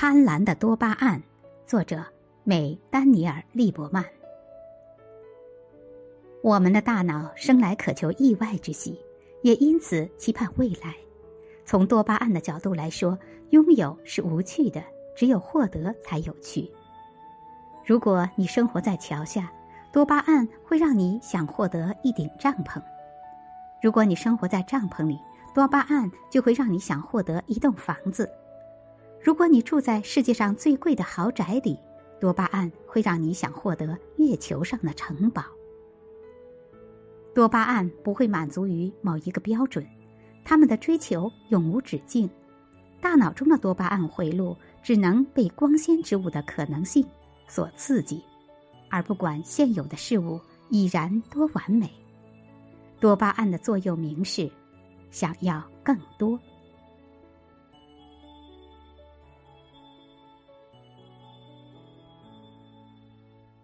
贪婪的多巴胺，作者美丹尼尔·利伯曼。我们的大脑生来渴求意外之喜，也因此期盼未来。从多巴胺的角度来说，拥有是无趣的，只有获得才有趣。如果你生活在桥下，多巴胺会让你想获得一顶帐篷；如果你生活在帐篷里，多巴胺就会让你想获得一栋房子。如果你住在世界上最贵的豪宅里，多巴胺会让你想获得月球上的城堡。多巴胺不会满足于某一个标准，他们的追求永无止境。大脑中的多巴胺回路只能被光鲜之物的可能性所刺激，而不管现有的事物已然多完美。多巴胺的座右铭是：想要更多。